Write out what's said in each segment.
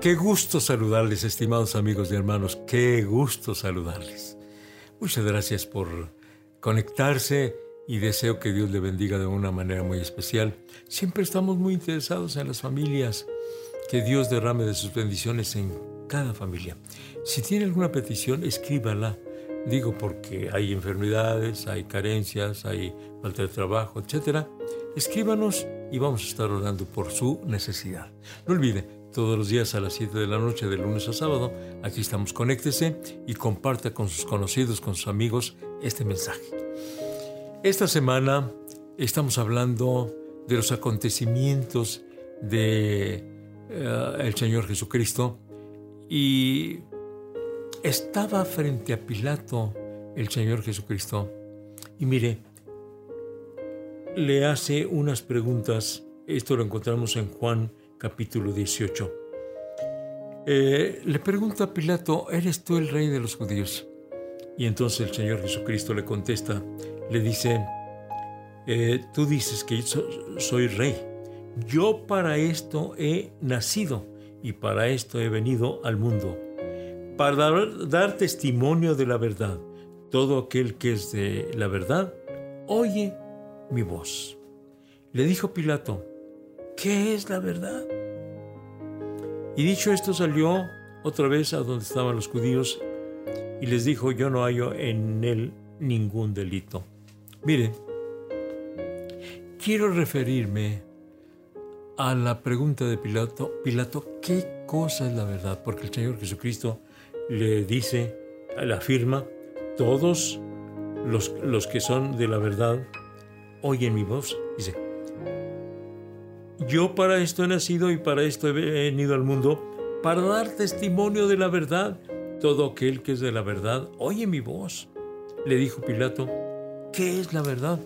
Qué gusto saludarles, estimados amigos y hermanos, qué gusto saludarles. Muchas gracias por conectarse y deseo que Dios le bendiga de una manera muy especial. Siempre estamos muy interesados en las familias, que Dios derrame de sus bendiciones en cada familia. Si tiene alguna petición, escríbala. Digo porque hay enfermedades, hay carencias, hay falta de trabajo, etc. Escríbanos y vamos a estar orando por su necesidad. No olvide, todos los días a las 7 de la noche, de lunes a sábado. Aquí estamos, conéctese y comparta con sus conocidos, con sus amigos este mensaje. Esta semana estamos hablando de los acontecimientos de eh, el Señor Jesucristo y estaba frente a Pilato el Señor Jesucristo y mire, le hace unas preguntas. Esto lo encontramos en Juan capítulo 18. Eh, le pregunta a Pilato, ¿eres tú el rey de los judíos? Y entonces el Señor Jesucristo le contesta, le dice, eh, tú dices que soy rey. Yo para esto he nacido y para esto he venido al mundo, para dar, dar testimonio de la verdad. Todo aquel que es de la verdad, oye mi voz. Le dijo Pilato, ¿qué es la verdad? Y dicho esto salió otra vez a donde estaban los judíos y les dijo, yo no hallo en él ningún delito. Mire, quiero referirme a la pregunta de Pilato, Pilato, ¿qué cosa es la verdad? Porque el Señor Jesucristo le dice, le afirma, todos los, los que son de la verdad oyen mi voz. Dice, yo para esto he nacido y para esto he venido al mundo, para dar testimonio de la verdad. Todo aquel que es de la verdad, oye mi voz. Le dijo Pilato, ¿qué es la verdad?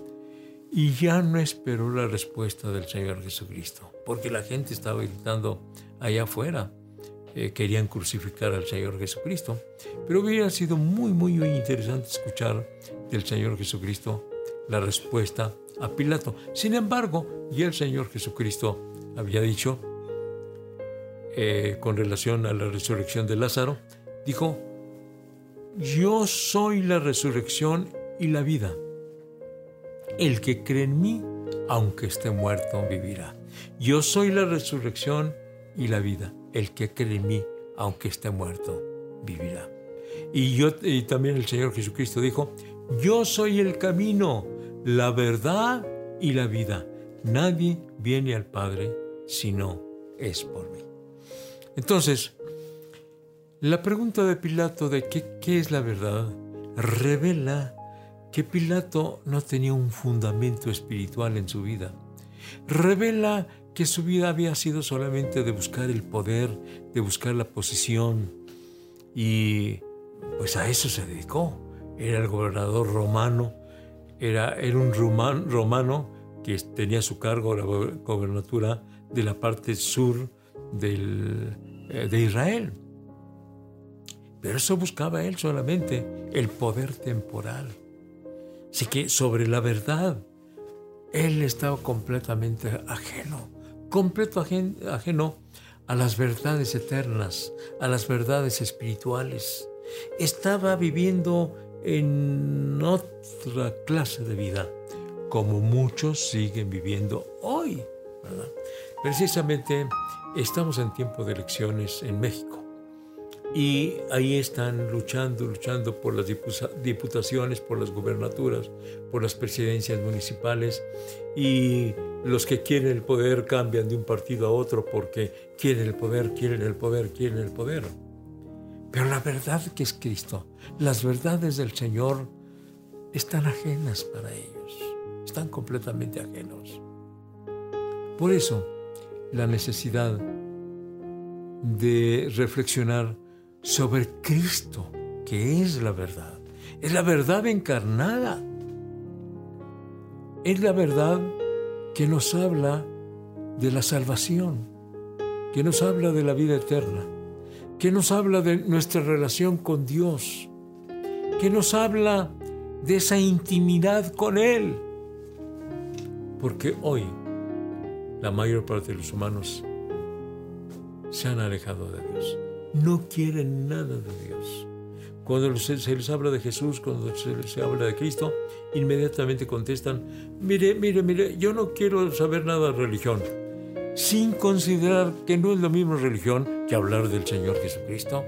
Y ya no esperó la respuesta del Señor Jesucristo, porque la gente estaba gritando allá afuera. Eh, querían crucificar al Señor Jesucristo. Pero hubiera sido muy, muy, muy interesante escuchar del Señor Jesucristo la respuesta a Pilato. Sin embargo, y el Señor Jesucristo había dicho, eh, con relación a la resurrección de Lázaro, dijo, yo soy la resurrección y la vida. El que cree en mí, aunque esté muerto, vivirá. Yo soy la resurrección y la vida. El que cree en mí, aunque esté muerto, vivirá. Y, yo, y también el Señor Jesucristo dijo, yo soy el camino, la verdad y la vida. Nadie viene al Padre si no es por mí. Entonces, la pregunta de Pilato de qué, qué es la verdad revela que Pilato no tenía un fundamento espiritual en su vida. Revela que su vida había sido solamente de buscar el poder, de buscar la posición. Y pues a eso se dedicó. Era el gobernador romano era, un romano que tenía su cargo la gobernatura de la parte sur eh, de Israel. Pero eso buscaba él solamente, el poder temporal. Así que sobre la verdad, él estaba completamente ajeno, completo ajeno a las verdades eternas, a las verdades espirituales. Estaba viviendo en otra clase de vida, como muchos siguen viviendo hoy. Precisamente estamos en tiempo de elecciones en México y ahí están luchando, luchando por las diputaciones, por las gubernaturas, por las presidencias municipales y los que quieren el poder cambian de un partido a otro porque quieren el poder, quieren el poder, quieren el poder. Pero la verdad que es Cristo, las verdades del Señor están ajenas para ellos, están completamente ajenos. Por eso, la necesidad de reflexionar sobre Cristo, que es la verdad, es la verdad encarnada, es la verdad que nos habla de la salvación, que nos habla de la vida eterna que nos habla de nuestra relación con Dios, que nos habla de esa intimidad con Él. Porque hoy la mayor parte de los humanos se han alejado de Dios. No quieren nada de Dios. Cuando se, les habla de Jesús, cuando se les habla de Cristo, inmediatamente contestan, mire, mire, mire, yo no quiero saber nada de religión, sin considerar que no es lo mismo religión que hablar del Señor Jesucristo.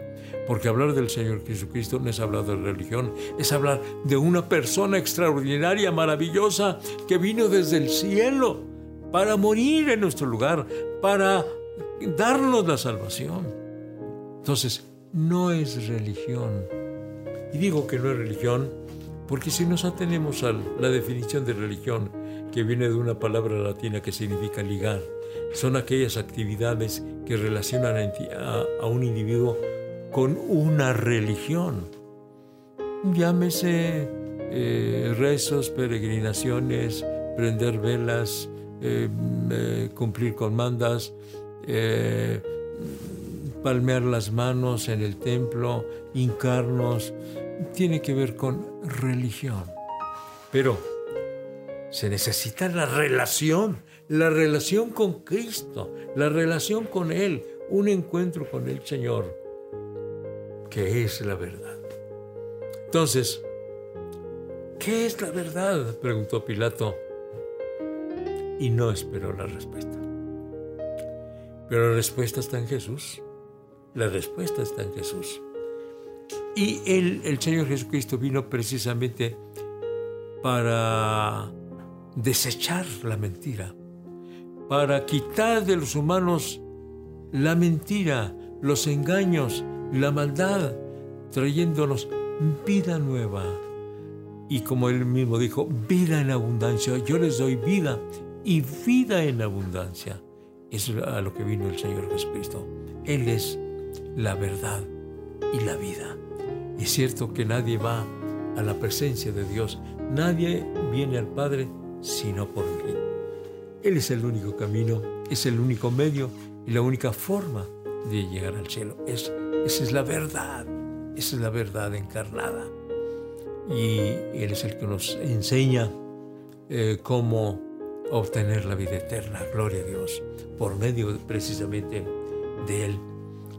Porque hablar del Señor Jesucristo no es hablar de religión, es hablar de una persona extraordinaria, maravillosa, que vino desde el cielo para morir en nuestro lugar, para darnos la salvación. Entonces, no es religión. Y digo que no es religión porque si nos atenemos a la definición de religión, que viene de una palabra latina que significa ligar, son aquellas actividades que relacionan a, un individuo con una religión. Llámese eh, rezos, peregrinaciones, prender velas, eh, eh, cumplir con mandas, palmear las manos en el templo, hincarnos, tiene que ver con religión. Pero se necesita la relación, la relación con Cristo, la relación con Él, un encuentro con el Señor, que es la verdad. Entonces, ¿qué es la verdad? preguntó Pilato y no esperó la respuesta. Pero la respuesta está en Jesús. La respuesta está en Jesús. Y el Señor Jesucristo vino precisamente para desechar la mentira, para quitar de los humanos la mentira, los engaños, la maldad, trayéndonos vida nueva. Y como él mismo dijo, vida en abundancia, yo les doy vida y vida en abundancia. Es a lo que vino el Señor Jesucristo. Él es la verdad y la vida. Es cierto que nadie va a la presencia de Dios, nadie viene al Padre sino por mí. Él es el único camino, es el único medio y la única forma de llegar al cielo. Es, esa es la verdad, esa es la verdad encarnada. Y Él es el que nos enseña eh, cómo obtener la vida eterna, gloria a Dios, por medio precisamente de Él.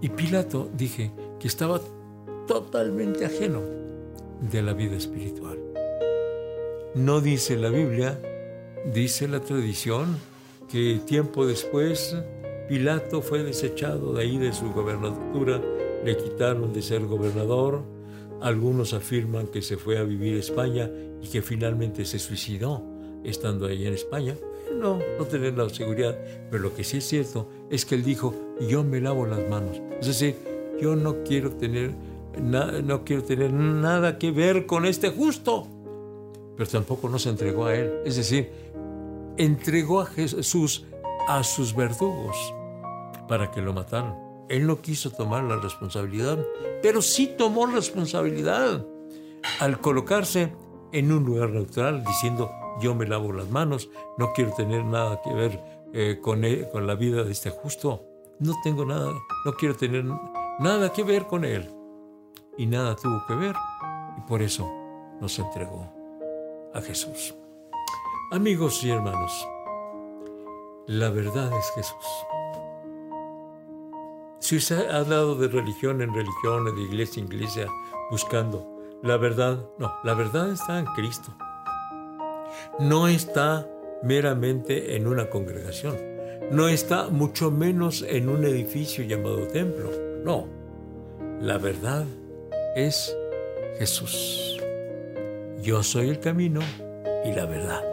Y Pilato dije que estaba totalmente ajeno de la vida espiritual. No dice la Biblia, dice la tradición, que tiempo después Pilato fue desechado de ahí de su gobernatura, le quitaron de ser gobernador, algunos afirman que se fue a vivir a España y que finalmente se suicidó estando ahí en España. No, no tener la seguridad, pero lo que sí es cierto es que él dijo, yo me lavo las manos. Es decir, yo no quiero tener no quiero tener nada que ver con este justo. Pero tampoco no se entregó a él. Es decir, entregó a Jesús a sus verdugos para que lo mataran. Él no quiso tomar la responsabilidad, pero sí tomó responsabilidad al colocarse en un lugar neutral diciendo yo me lavo las manos, no quiero tener nada que ver eh, con, con la vida de este justo, no tengo nada, no quiero tener nada que ver con él y nada tuvo que ver y por eso nos entregó a Jesús. Amigos y hermanos, la verdad es Jesús. Si se ha dado de religión en religión, de iglesia en iglesia, buscando la verdad, no, la verdad está en Cristo. No está meramente en una congregación, no está mucho menos en un edificio llamado templo, no. La verdad es Jesús. Yo soy el camino y la verdad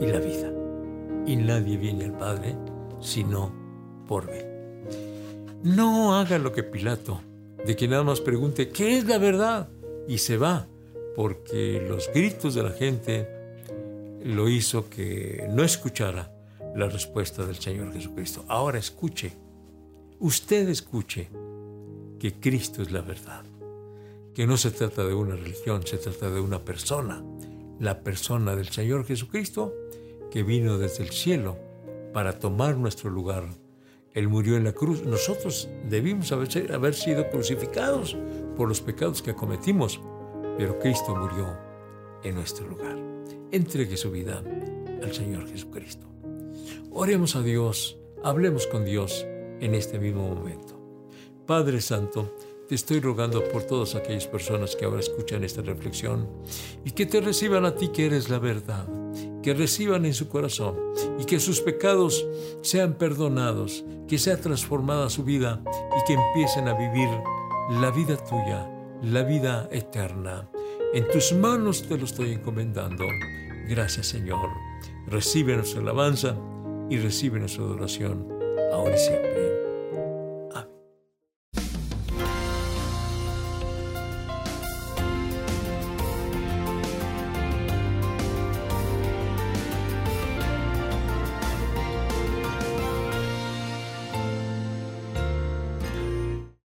y la vida. Y nadie viene al Padre sino por mí. No haga lo que Pilato, de que nada más pregunte, ¿qué es la verdad? Y se va, porque los gritos de la gente lo hizo que no escuchara la respuesta del Señor Jesucristo. Ahora escuche, usted escuche que Cristo es la verdad que no se trata de una religión, se trata de una persona, la persona del Señor Jesucristo, que vino desde el cielo para tomar nuestro lugar. Él murió en la cruz. Nosotros debimos haber, haber sido crucificados por los pecados que cometimos, pero Cristo murió en nuestro lugar. Entregue su vida al Señor Jesucristo. Oremos a Dios, hablemos con Dios en este mismo momento. Padre Santo, te estoy rogando por todas aquellas personas que ahora escuchan esta reflexión y que te reciban a ti que eres la verdad, que reciban en su corazón y que sus pecados sean perdonados, que sea transformada su vida y que empiecen a vivir la vida tuya, la vida eterna. En tus manos te lo estoy encomendando. Gracias Señor. Recibe nuestra alabanza y recibe nuestra adoración ahora y siempre.